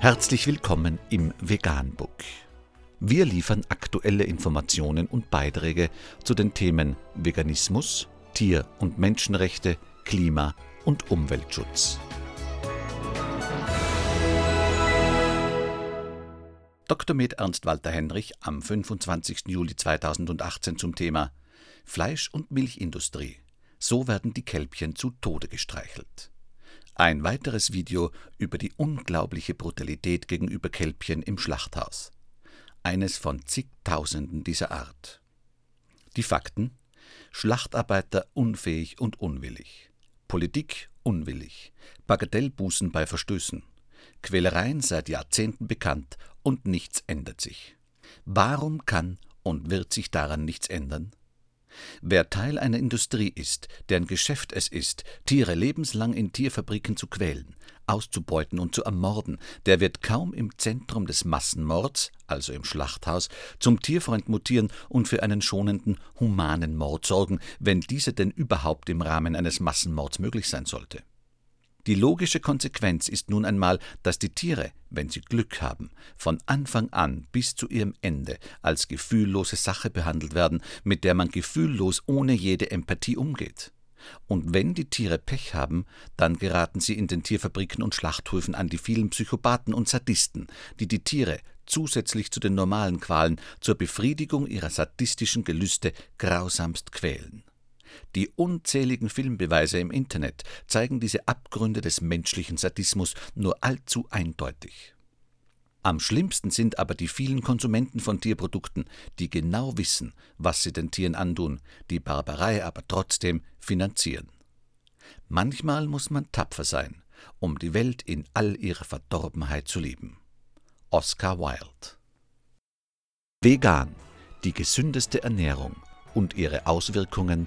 Herzlich willkommen im Veganbook. Wir liefern aktuelle Informationen und Beiträge zu den Themen Veganismus, Tier- und Menschenrechte, Klima- und Umweltschutz. Dr. Med Ernst Walter Henrich am 25. Juli 2018 zum Thema Fleisch- und Milchindustrie. So werden die Kälbchen zu Tode gestreichelt. Ein weiteres Video über die unglaubliche Brutalität gegenüber Kälbchen im Schlachthaus. Eines von zigtausenden dieser Art. Die Fakten Schlachtarbeiter unfähig und unwillig. Politik unwillig. Bagatellbußen bei Verstößen. Quälereien seit Jahrzehnten bekannt und nichts ändert sich. Warum kann und wird sich daran nichts ändern? Wer Teil einer Industrie ist, deren Geschäft es ist, Tiere lebenslang in Tierfabriken zu quälen, auszubeuten und zu ermorden, der wird kaum im Zentrum des Massenmords, also im Schlachthaus, zum Tierfreund mutieren und für einen schonenden, humanen Mord sorgen, wenn dieser denn überhaupt im Rahmen eines Massenmords möglich sein sollte. Die logische Konsequenz ist nun einmal, dass die Tiere, wenn sie Glück haben, von Anfang an bis zu ihrem Ende als gefühllose Sache behandelt werden, mit der man gefühllos ohne jede Empathie umgeht. Und wenn die Tiere Pech haben, dann geraten sie in den Tierfabriken und Schlachthöfen an die vielen Psychopathen und Sadisten, die die Tiere zusätzlich zu den normalen Qualen zur Befriedigung ihrer sadistischen Gelüste grausamst quälen. Die unzähligen Filmbeweise im Internet zeigen diese Abgründe des menschlichen Sadismus nur allzu eindeutig. Am schlimmsten sind aber die vielen Konsumenten von Tierprodukten, die genau wissen, was sie den Tieren antun, die Barbarei aber trotzdem finanzieren. Manchmal muss man tapfer sein, um die Welt in all ihrer Verdorbenheit zu lieben. Oscar Wilde Vegan, die gesündeste Ernährung und ihre Auswirkungen